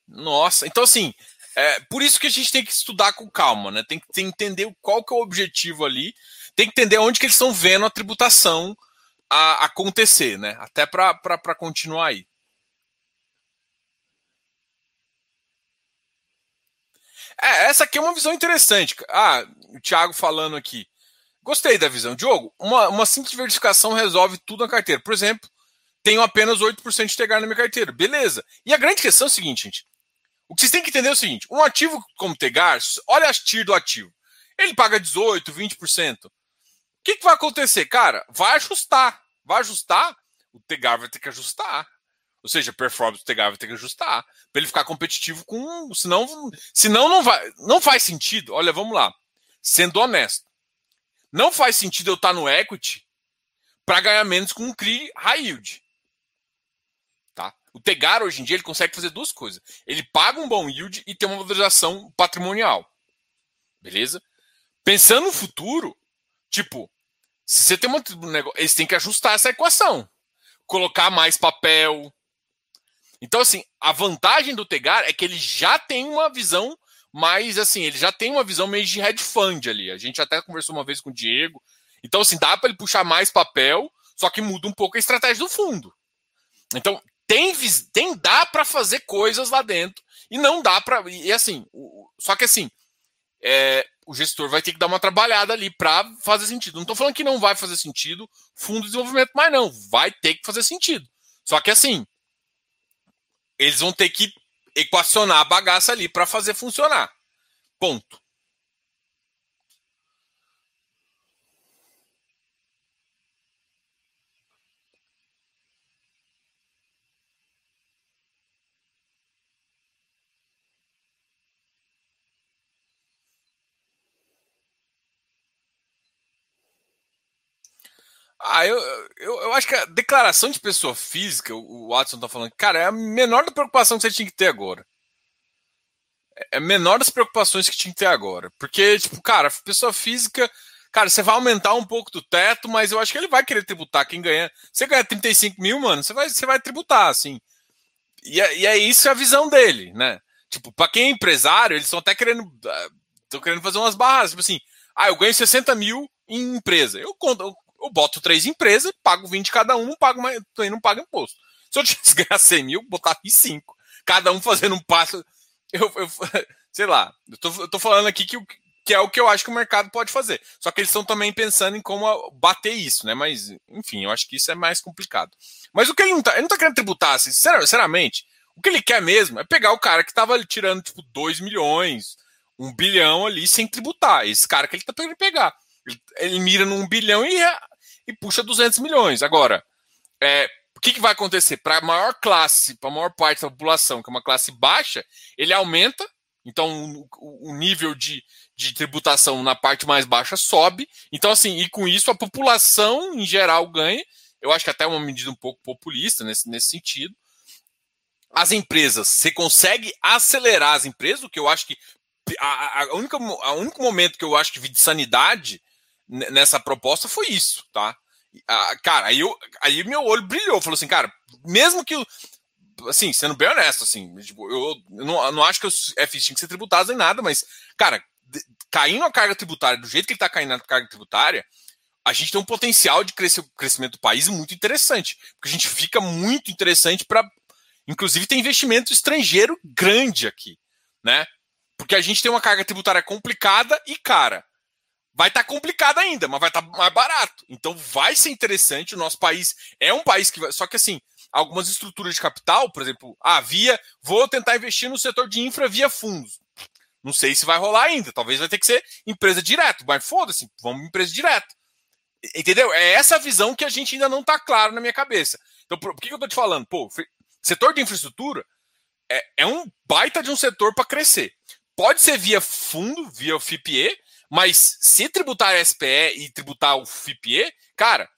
Nossa, então assim, é, por isso que a gente tem que estudar com calma, né? Tem que, tem que entender qual que é o objetivo ali, tem que entender onde que eles estão vendo a tributação a acontecer, né? Até para continuar aí. É, essa aqui é uma visão interessante. Ah, o Thiago falando aqui. Gostei da visão. Diogo, uma, uma simples verificação resolve tudo na carteira. Por exemplo, tenho apenas 8% de TEGAR na minha carteira. Beleza. E a grande questão é o seguinte, gente. O que vocês têm que entender é o seguinte: um ativo como TEGAR, olha as TIR do ativo. Ele paga 18%, 20%. O que, que vai acontecer? Cara, vai ajustar. Vai ajustar, o TEGAR vai ter que ajustar. Ou seja, a performance do TEGAR vai ter que ajustar para ele ficar competitivo com. Senão, senão não, vai, não faz sentido. Olha, vamos lá. Sendo honesto. Não faz sentido eu estar no equity para ganhar menos com um CRI high yield. Tá? O Tegar, hoje em dia, ele consegue fazer duas coisas. Ele paga um bom yield e tem uma valorização patrimonial. Beleza? Pensando no futuro, tipo, se você tem um negócio, eles têm que ajustar essa equação. Colocar mais papel, então, assim, a vantagem do Tegar é que ele já tem uma visão mais, assim, ele já tem uma visão meio de hedge fund ali. A gente até conversou uma vez com o Diego. Então, assim, dá para ele puxar mais papel, só que muda um pouco a estratégia do fundo. Então, tem, tem dá para fazer coisas lá dentro e não dá para. E assim, só que assim, é, o gestor vai ter que dar uma trabalhada ali para fazer sentido. Não estou falando que não vai fazer sentido fundo de desenvolvimento, mas não, vai ter que fazer sentido. Só que assim, eles vão ter que equacionar a bagaça ali para fazer funcionar. Ponto. Ah, eu, eu, eu acho que a declaração de pessoa física, o Watson tá falando, cara, é a menor da preocupação que você tinha que ter agora. É a menor das preocupações que tinha que ter agora. Porque, tipo, cara, pessoa física, cara, você vai aumentar um pouco do teto, mas eu acho que ele vai querer tributar. Quem ganha. Você ganha 35 mil, mano, você vai, você vai tributar, assim. E é, e é isso a visão dele, né? Tipo, pra quem é empresário, eles estão até querendo. Estão ah, querendo fazer umas barras, tipo assim, ah, eu ganho 60 mil em empresa. Eu conto, eu boto três empresas, pago 20 cada um, pago mais, também não pago imposto. Se eu tivesse ganhar 100 mil, botava em 5. Cada um fazendo um passo. Eu, eu sei lá, eu tô, eu tô falando aqui que, que é o que eu acho que o mercado pode fazer. Só que eles estão também pensando em como bater isso, né? Mas, enfim, eu acho que isso é mais complicado. Mas o que ele não tá, ele não tá querendo tributar, assim, sinceramente, o que ele quer mesmo é pegar o cara que tava tirando, tipo, 2 milhões, 1 bilhão ali sem tributar. Esse cara que ele tá querendo pegar. Ele, mira num bilhão e e puxa 200 milhões. Agora, é, o que, que vai acontecer? Para a maior classe, para a maior parte da população, que é uma classe baixa, ele aumenta, então o, o nível de, de tributação na parte mais baixa sobe. Então, assim, e com isso a população em geral ganha. Eu acho que até é uma medida um pouco populista nesse, nesse sentido. As empresas, você consegue acelerar as empresas, o que eu acho que a, a, única, a único momento que eu acho que vi de sanidade nessa proposta foi isso, tá? Ah, cara, aí, eu, aí meu olho brilhou, falou assim, cara, mesmo que assim, sendo bem honesto, assim, tipo, eu, eu, não, eu não acho que os FIs tinham que ser tributados nem nada, mas, cara, de, caindo a carga tributária do jeito que ele está caindo a carga tributária, a gente tem um potencial de crescimento do país muito interessante, porque a gente fica muito interessante para, inclusive, ter investimento estrangeiro grande aqui, né? Porque a gente tem uma carga tributária complicada e cara vai estar tá complicado ainda, mas vai estar tá mais barato. Então vai ser interessante. O nosso país é um país que vai. Só que assim, algumas estruturas de capital, por exemplo, ah, via. Vou tentar investir no setor de infra via fundos. Não sei se vai rolar ainda. Talvez vai ter que ser empresa direto, mas foda-se, vamos empresa direto. Entendeu? É essa visão que a gente ainda não está claro na minha cabeça. Então, por, por que, que eu estou te falando? Pô, setor de infraestrutura é, é um baita de um setor para crescer. Pode ser via fundo, via FIPE, mas se tributar SPE e tributar o FIPE, cara,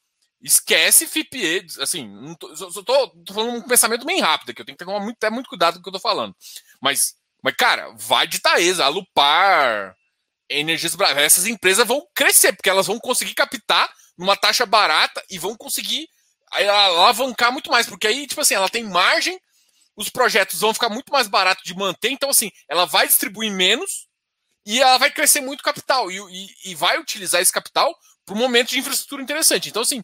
esquece FIPE. Assim, tô, só tô, tô, falando um pensamento bem rápido aqui. Eu tenho que ter muito, ter muito cuidado com o que eu tô falando. Mas, mas cara, vai de Taesa, a Lupar, Energias essas empresas vão crescer, porque elas vão conseguir captar numa taxa barata e vão conseguir alavancar muito mais, porque aí, tipo assim, ela tem margem, os projetos vão ficar muito mais barato de manter, então assim, ela vai distribuir menos e ela vai crescer muito capital e, e, e vai utilizar esse capital para um momento de infraestrutura interessante. Então, assim,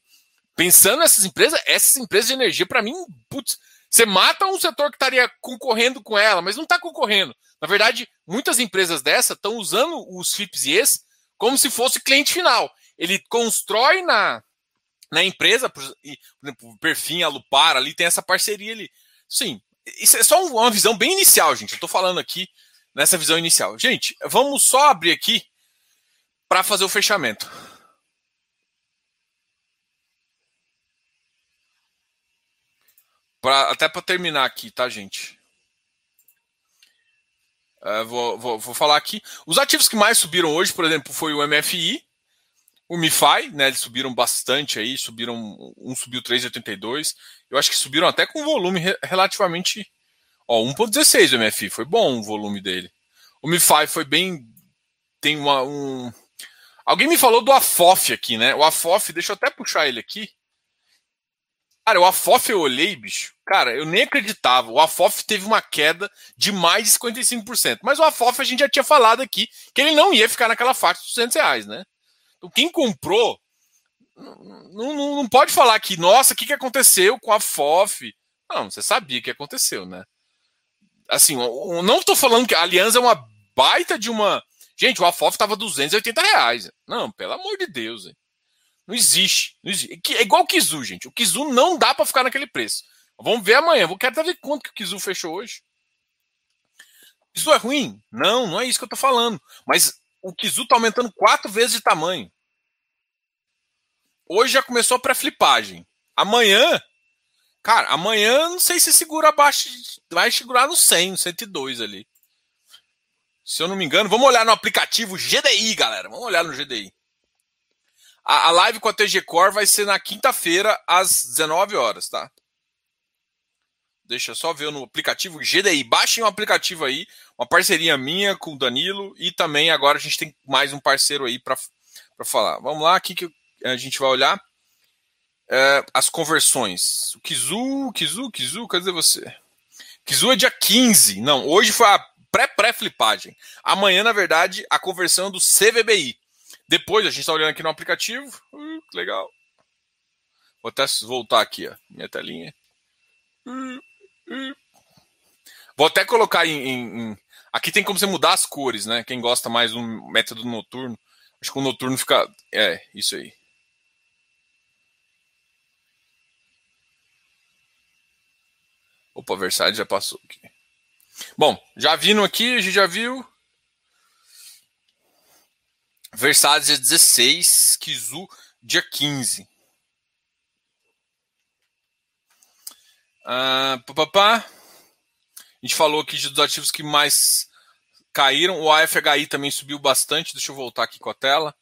pensando nessas empresas, essas empresas de energia, para mim, putz, Você mata um setor que estaria concorrendo com ela, mas não está concorrendo. Na verdade, muitas empresas dessa estão usando os FIPS e ES como se fosse cliente final. Ele constrói na, na empresa, por exemplo, Perfim, a Lupar, ali tem essa parceria ali. Sim, isso é só uma visão bem inicial, gente. Eu estou falando aqui nessa visão inicial. Gente, vamos só abrir aqui para fazer o fechamento. Pra, até para terminar aqui, tá, gente? Uh, vou, vou, vou, falar aqui. Os ativos que mais subiram hoje, por exemplo, foi o MFI, o MiFi, né? Eles subiram bastante aí, subiram. Um subiu 3,82. Eu acho que subiram até com volume relativamente. Ó, 1,16 o MFI, foi bom o volume dele. O MiFi foi bem. Tem uma. Um... Alguém me falou do AFOF aqui, né? O AFOF, deixa eu até puxar ele aqui. Cara, o AFOF eu olhei, bicho. Cara, eu nem acreditava. O AFOF teve uma queda de mais de 55%. Mas o AFOF a gente já tinha falado aqui que ele não ia ficar naquela faixa dos 200 reais, né? Então quem comprou não, não, não pode falar que, nossa, o que, que aconteceu com a FOF? Não, você sabia que aconteceu, né? Assim, não estou falando que a Aliança é uma baita de uma. Gente, o AFOF estava 280 reais. Não, pelo amor de Deus. Hein? Não existe. Não existe. É igual o Kizu, gente. O Kizu não dá para ficar naquele preço. Vamos ver amanhã. Vou quero ver quanto que o Kizu fechou hoje. Isso é ruim? Não, não é isso que eu tô falando. Mas o Kizu tá aumentando quatro vezes de tamanho. Hoje já começou a pré-flipagem. Amanhã, cara, amanhã não sei se segura abaixo, vai segurar no 100, no 102 ali. Se eu não me engano, vamos olhar no aplicativo GDI, galera. Vamos olhar no GDI. A, a live com a TG Core vai ser na quinta-feira, às 19 horas, tá? Deixa eu só ver no aplicativo GDI. Baixem o aplicativo aí, uma parceria minha com o Danilo e também agora a gente tem mais um parceiro aí para falar. Vamos lá, aqui que a gente vai olhar é, as conversões. O Kizu, Kizu, Kizu, cadê você? Kizu é dia 15. Não, hoje foi a pré-pré-flipagem. Amanhã, na verdade, a conversão do CVBI. Depois, a gente está olhando aqui no aplicativo. Uh, que legal. Vou até voltar aqui, ó, minha telinha. Uh, uh. Vou até colocar em, em, em, Aqui tem como você mudar as cores, né? Quem gosta mais do método noturno. Acho que o noturno fica. É, isso aí. Opa, Versalhes já passou aqui. Bom, já vindo aqui, a gente já viu. Versalhes dia 16, Kizu dia 15. Ah. A gente falou aqui dos ativos que mais caíram. O AFHI também subiu bastante. Deixa eu voltar aqui com a tela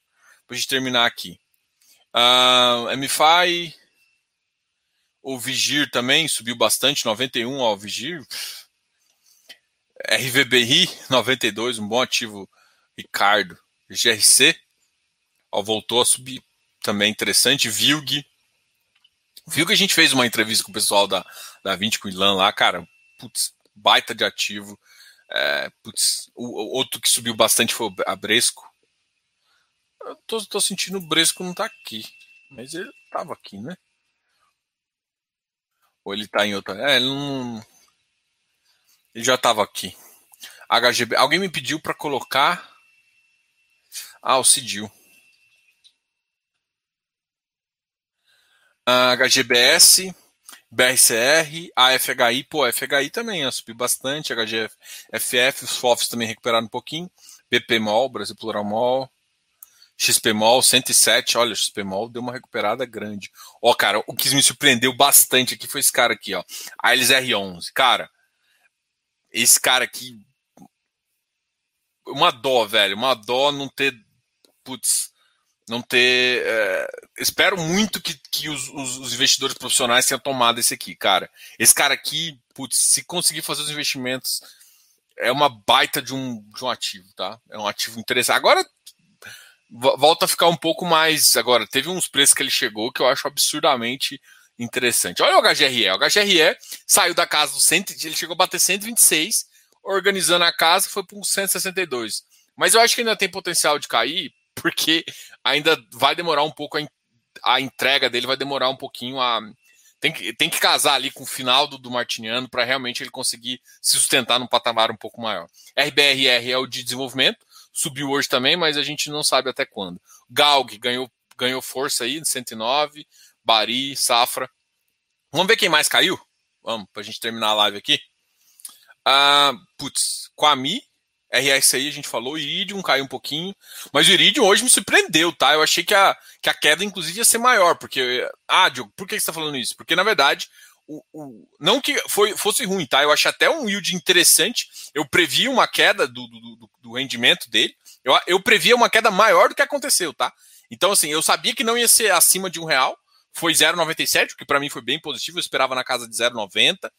para a gente terminar aqui. Uh, ah, MFI, o Vigir também subiu bastante, 91 ao Vigir. RVBI, 92, um bom ativo. Ricardo. GRC, ó, voltou a subir também interessante. Vilg. Que a gente fez uma entrevista com o pessoal da, da 20 com o Ilan lá, cara. Putz, baita de ativo. É, putz, o, o, outro que subiu bastante foi a Bresco. Eu tô, tô sentindo o Bresco não tá aqui. Mas ele tava aqui, né? Ou ele tá em outra. É, ele não. Ele já tava aqui. HGB. Alguém me pediu para colocar. Ah, o Cidil. HGBS, BRCR, AFHI, pô, FHI também, ó, subiu bastante, HGFF, os FOFs também recuperaram um pouquinho, BPMOL, Brasil Plural Mol, XPMOL 107, olha, XPMOL deu uma recuperada grande. Ó, cara, o que me surpreendeu bastante aqui foi esse cara aqui, ó, Ailes R11. Cara, esse cara aqui, uma dó, velho, uma dó não ter, putz, não ter. É, espero muito que, que os, os, os, investidores profissionais tenham tomado esse aqui, cara. Esse cara aqui, putz, se conseguir fazer os investimentos, é uma baita de um, de um ativo, tá? É um ativo interessante. Agora volta a ficar um pouco mais. Agora, teve uns preços que ele chegou que eu acho absurdamente interessante. Olha o HGRE. O HGRE saiu da casa do 100, ele chegou a bater 126, organizando a casa, foi para um 162. Mas eu acho que ainda tem potencial de cair, porque ainda vai demorar um pouco a, a entrega dele, vai demorar um pouquinho a. tem que, tem que casar ali com o final do, do Martiniano para realmente ele conseguir se sustentar num patamar um pouco maior. RBRR é o de desenvolvimento, subiu hoje também, mas a gente não sabe até quando. Galg ganhou, ganhou força aí, 109, Bari, Safra. Vamos ver quem mais caiu? Vamos, para a gente terminar a live aqui. Uh, putz, Quami, RSI a gente falou, Iridium caiu um pouquinho, mas o Iridium hoje me surpreendeu, tá? Eu achei que a, que a queda, inclusive, ia ser maior, porque. Ah, Diogo, por que você está falando isso? Porque, na verdade, o, o, não que foi, fosse ruim, tá? Eu achei até um yield interessante. Eu previ uma queda do, do, do, do rendimento dele. Eu, eu previa uma queda maior do que aconteceu, tá? Então, assim, eu sabia que não ia ser acima de um real. Foi 0,97, o que para mim foi bem positivo. Eu esperava na casa de 0,90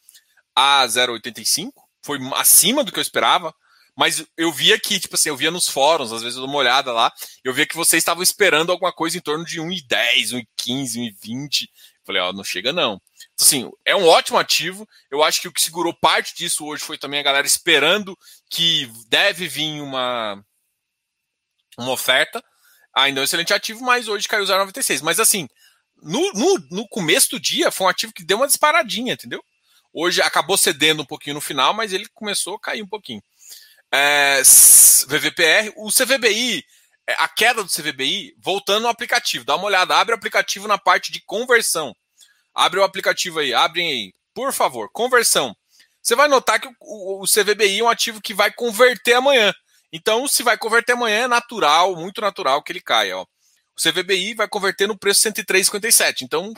a 0,85. Foi acima do que eu esperava. Mas eu via que, tipo assim, eu via nos fóruns, às vezes eu dou uma olhada lá, eu via que vocês estavam esperando alguma coisa em torno de 1,10, 1,15, 1,20. Falei, ó, não chega não. Assim, é um ótimo ativo. Eu acho que o que segurou parte disso hoje foi também a galera esperando que deve vir uma, uma oferta. Ainda é um excelente ativo, mas hoje caiu 0,96. Mas assim, no, no, no começo do dia foi um ativo que deu uma disparadinha, entendeu? Hoje acabou cedendo um pouquinho no final, mas ele começou a cair um pouquinho é, VVPR, o CVBI, é, a queda do CVBI, voltando no aplicativo, dá uma olhada, abre o aplicativo na parte de conversão. Abre o aplicativo aí, abrem aí, por favor, conversão. Você vai notar que o, CVBI é um ativo que vai converter amanhã. Então, se vai converter amanhã, é natural, muito natural que ele caia. Ó. O CVBI vai converter no preço 103,57. Então,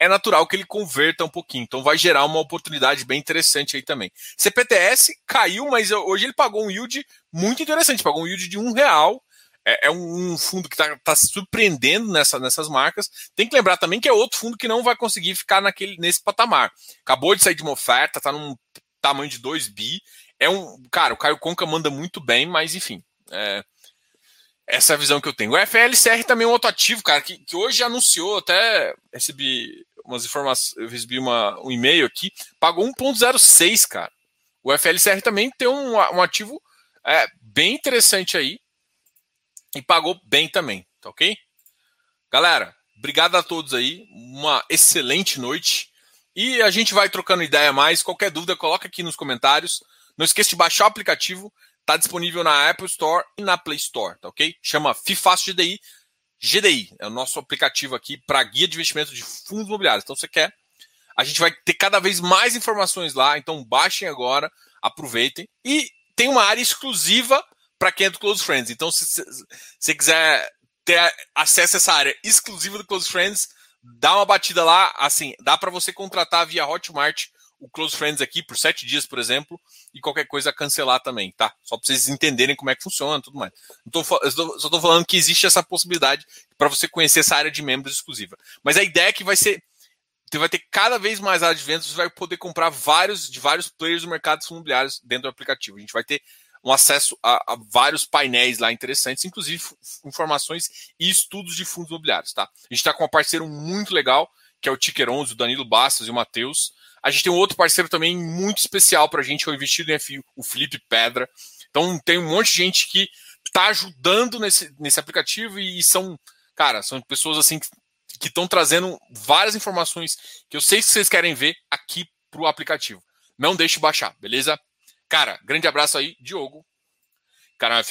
é natural que ele converta um pouquinho. Então vai gerar uma oportunidade bem interessante aí também. CPTS caiu, mas hoje ele pagou um yield muito interessante, pagou um yield de um real. É, é um fundo que está tá se surpreendendo nessa, nessas marcas. Tem que lembrar também que é outro fundo que não vai conseguir ficar naquele, nesse patamar. Acabou de sair de uma oferta, está num tamanho de 2 bi. É um. Cara, o Caio Conca manda muito bem, mas enfim. É, essa é a visão que eu tenho. O FLCR também é um outro ativo, cara, que, que hoje anunciou, até recebi umas informações, eu recebi uma, um e-mail aqui, pagou 1,06, cara. O FLCR também tem um, um ativo é, bem interessante aí e pagou bem também, tá ok? Galera, obrigado a todos aí, uma excelente noite e a gente vai trocando ideia mais. Qualquer dúvida, coloca aqui nos comentários. Não esqueça de baixar o aplicativo, tá disponível na Apple Store e na Play Store, tá ok? Chama FIFAST GDI. GDI é o nosso aplicativo aqui para guia de investimento de fundos imobiliários. Então, você quer, a gente vai ter cada vez mais informações lá. Então, baixem agora, aproveitem. E tem uma área exclusiva para quem é do Close Friends. Então, se você quiser ter acesso a essa área exclusiva do Close Friends, dá uma batida lá. Assim, dá para você contratar via Hotmart o Close Friends aqui por sete dias, por exemplo, e qualquer coisa cancelar também, tá? Só para vocês entenderem como é que funciona tudo mais. Tô, só estou falando que existe essa possibilidade para você conhecer essa área de membros exclusiva. Mas a ideia é que vai ser. Você vai ter cada vez mais área de vendas, você vai poder comprar vários de vários players do mercado imobiliários dentro do aplicativo. A gente vai ter um acesso a, a, vários painéis lá interessantes, inclusive informações e estudos de fundos imobiliários, tá? A gente está com um parceiro muito legal, que é o Ticker 11, o Danilo Bastos e o Matheus. A gente tem um outro parceiro também muito especial para a gente, que é o Investido em FI, o Felipe Pedra. Então tem um monte de gente que está ajudando nesse, nesse aplicativo e são, cara, são pessoas assim que estão trazendo várias informações que eu sei que vocês querem ver aqui para o aplicativo. Não deixe baixar, beleza? Cara, grande abraço aí, Diogo. Cara,